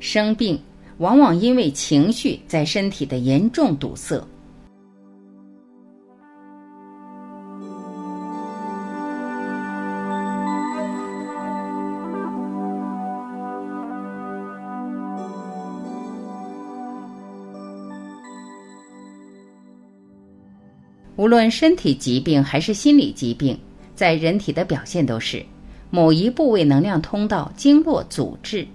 生病往往因为情绪在身体的严重堵塞。无论身体疾病还是心理疾病，在人体的表现都是某一部位能量通道经络阻滞。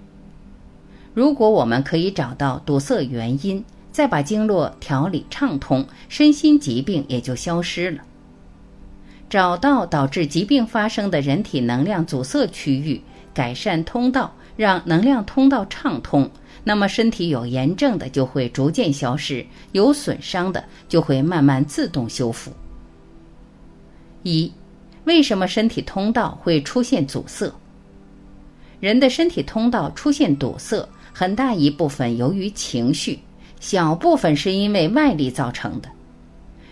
如果我们可以找到堵塞原因，再把经络调理畅通，身心疾病也就消失了。找到导致疾病发生的人体能量阻塞区域，改善通道，让能量通道畅通。那么，身体有炎症的就会逐渐消失，有损伤的就会慢慢自动修复。一，为什么身体通道会出现阻塞？人的身体通道出现堵塞，很大一部分由于情绪，小部分是因为外力造成的。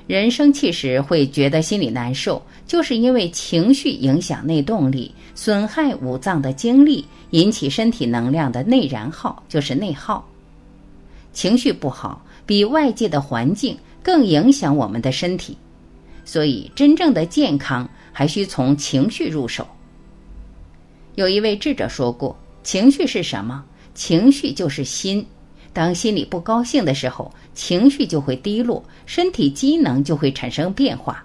人生气时会觉得心里难受，就是因为情绪影响内动力，损害五脏的精力。引起身体能量的内燃耗就是内耗，情绪不好比外界的环境更影响我们的身体，所以真正的健康还需从情绪入手。有一位智者说过：“情绪是什么？情绪就是心。当心里不高兴的时候，情绪就会低落，身体机能就会产生变化。”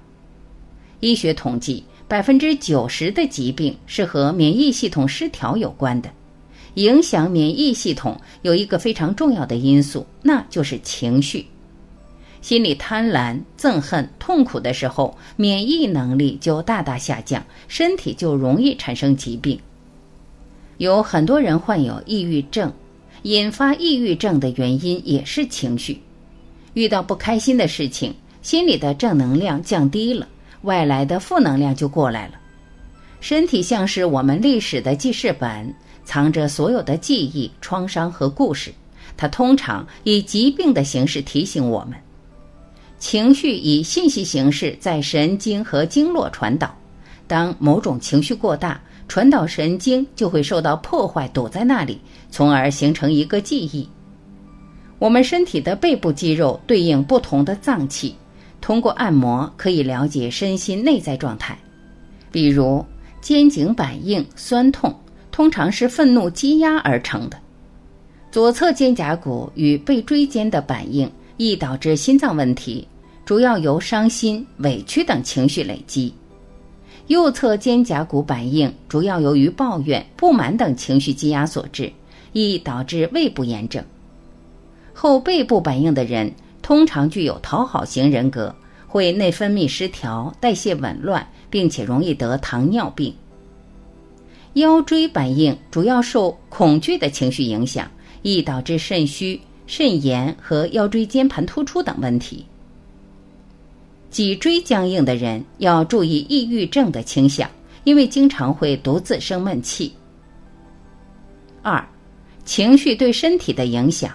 医学统计。百分之九十的疾病是和免疫系统失调有关的，影响免疫系统有一个非常重要的因素，那就是情绪。心里贪婪、憎恨、痛苦的时候，免疫能力就大大下降，身体就容易产生疾病。有很多人患有抑郁症，引发抑郁症的原因也是情绪。遇到不开心的事情，心里的正能量降低了。外来的负能量就过来了，身体像是我们历史的记事本，藏着所有的记忆、创伤和故事。它通常以疾病的形式提醒我们。情绪以信息形式在神经和经络传导，当某种情绪过大，传导神经就会受到破坏，堵在那里，从而形成一个记忆。我们身体的背部肌肉对应不同的脏器。通过按摩可以了解身心内在状态，比如肩颈板硬、酸痛，通常是愤怒积压而成的；左侧肩胛骨与背椎间的板硬易导致心脏问题，主要由伤心、委屈等情绪累积；右侧肩胛骨板硬主要由于抱怨、不满等情绪积压所致，易导致胃部炎症。后背部板硬的人。通常具有讨好型人格，会内分泌失调、代谢紊乱，并且容易得糖尿病。腰椎板硬主要受恐惧的情绪影响，易导致肾虚、肾炎和腰椎间盘突出等问题。脊椎僵硬的人要注意抑郁症的倾向，因为经常会独自生闷气。二，情绪对身体的影响。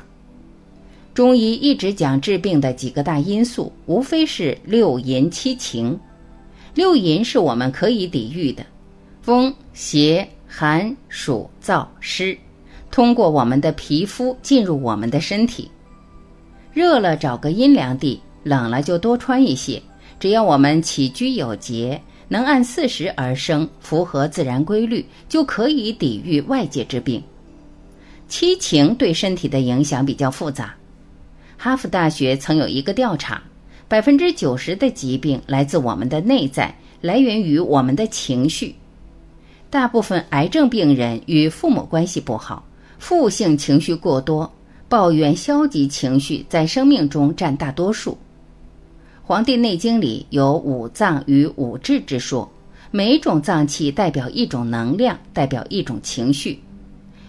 中医一直讲治病的几个大因素，无非是六淫七情。六淫是我们可以抵御的，风、邪、寒、暑、燥、湿，通过我们的皮肤进入我们的身体。热了找个阴凉地，冷了就多穿一些。只要我们起居有节，能按四时而生，符合自然规律，就可以抵御外界之病。七情对身体的影响比较复杂。哈佛大学曾有一个调查，百分之九十的疾病来自我们的内在，来源于我们的情绪。大部分癌症病人与父母关系不好，负性情绪过多，抱怨、消极情绪在生命中占大多数。《黄帝内经》里有五脏与五志之说，每种脏器代表一种能量，代表一种情绪，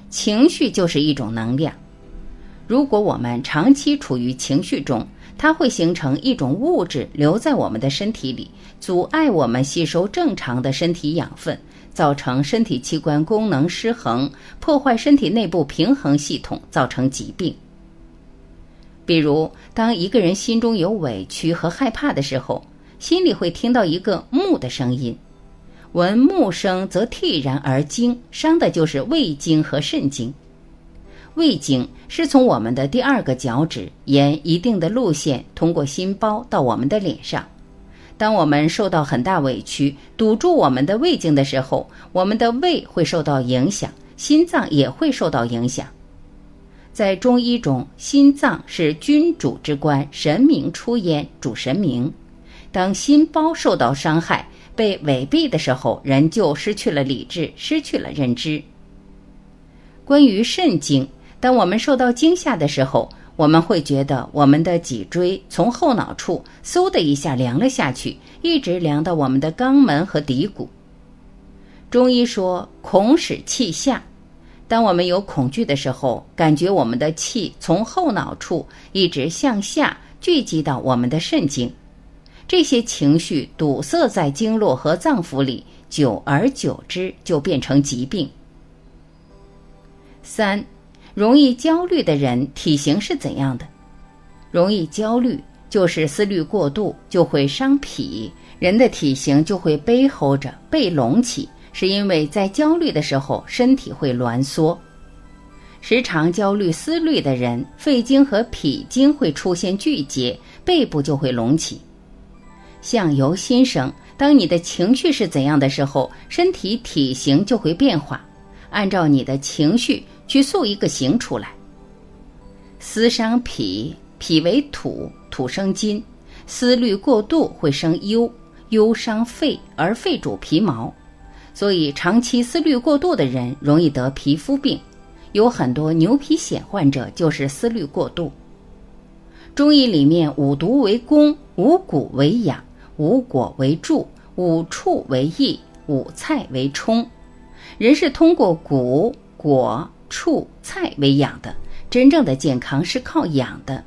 情绪就是一种能量。如果我们长期处于情绪中，它会形成一种物质留在我们的身体里，阻碍我们吸收正常的身体养分，造成身体器官功能失衡，破坏身体内部平衡系统，造成疾病。比如，当一个人心中有委屈和害怕的时候，心里会听到一个木的声音，闻木声则惕然而惊，伤的就是胃经和肾经。胃经是从我们的第二个脚趾沿一定的路线通过心包到我们的脸上。当我们受到很大委屈，堵住我们的胃经的时候，我们的胃会受到影响，心脏也会受到影响。在中医中，心脏是君主之官，神明出焉，主神明。当心包受到伤害、被违背的时候，人就失去了理智，失去了认知。关于肾经。当我们受到惊吓的时候，我们会觉得我们的脊椎从后脑处嗖的一下凉了下去，一直凉到我们的肛门和骶骨。中医说“恐使气下”，当我们有恐惧的时候，感觉我们的气从后脑处一直向下聚集到我们的肾经，这些情绪堵塞在经络和脏腑里，久而久之就变成疾病。三。容易焦虑的人体型是怎样的？容易焦虑就是思虑过度，就会伤脾，人的体型就会背齁着、背隆起，是因为在焦虑的时候身体会挛缩。时常焦虑思虑的人，肺经和脾经会出现聚结，背部就会隆起。相由心生，当你的情绪是怎样的时候，身体体型就会变化，按照你的情绪。去塑一个形出来。思伤脾，脾为土，土生金，思虑过度会生忧，忧伤肺，而肺主皮毛，所以长期思虑过度的人容易得皮肤病，有很多牛皮癣患者就是思虑过度。中医里面五毒为攻，五谷为养，五果为助，五畜为益，五菜为充。人是通过谷果。畜菜为养的，真正的健康是靠养的。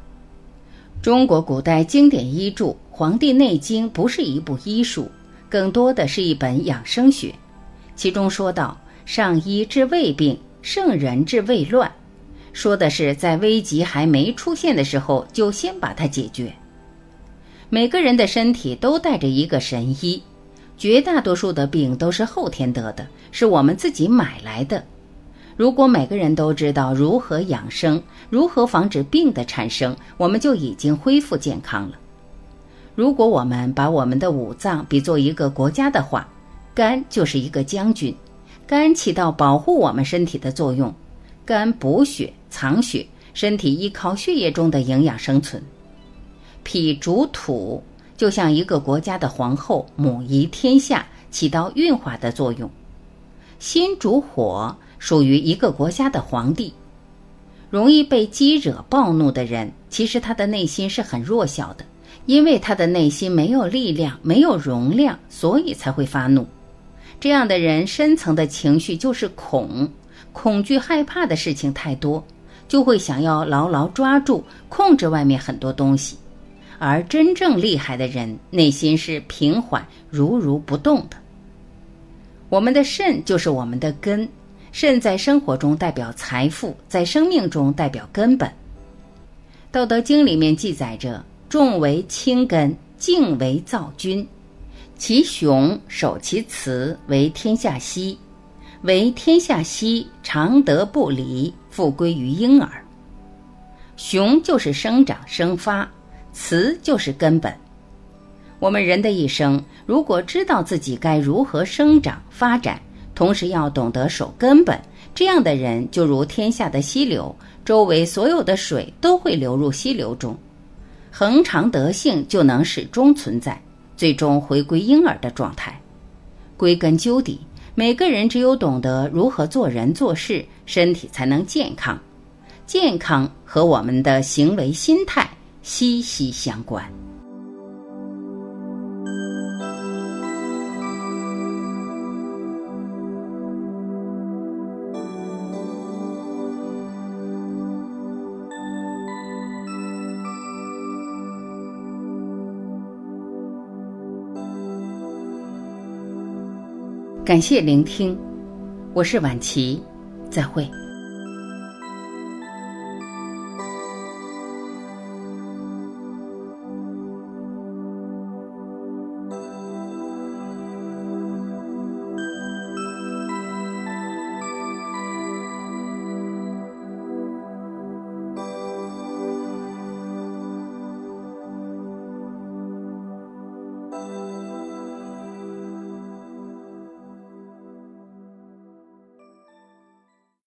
中国古代经典医著《黄帝内经》不是一部医书，更多的是一本养生学。其中说到：“上医治胃病，圣人治胃乱。”说的是在危急还没出现的时候，就先把它解决。每个人的身体都带着一个神医，绝大多数的病都是后天得的，是我们自己买来的。如果每个人都知道如何养生，如何防止病的产生，我们就已经恢复健康了。如果我们把我们的五脏比作一个国家的话，肝就是一个将军，肝起到保护我们身体的作用，肝补血藏血，身体依靠血液中的营养生存。脾主土，就像一个国家的皇后，母仪天下，起到运化的作用。心主火。属于一个国家的皇帝，容易被激惹暴怒的人，其实他的内心是很弱小的，因为他的内心没有力量，没有容量，所以才会发怒。这样的人深层的情绪就是恐，恐惧害怕的事情太多，就会想要牢牢抓住、控制外面很多东西。而真正厉害的人，内心是平缓、如如不动的。我们的肾就是我们的根。肾在生活中代表财富，在生命中代表根本。《道德经》里面记载着：“重为轻根，静为躁君。其雄守其雌，为天下溪。为天下溪，常德不离，复归于婴儿。”雄就是生长生发，雌就是根本。我们人的一生，如果知道自己该如何生长发展。同时要懂得守根本，这样的人就如天下的溪流，周围所有的水都会流入溪流中，恒常德性就能始终存在，最终回归婴儿的状态。归根究底，每个人只有懂得如何做人做事，身体才能健康。健康和我们的行为心态息息相关。感谢聆听，我是晚琪，再会。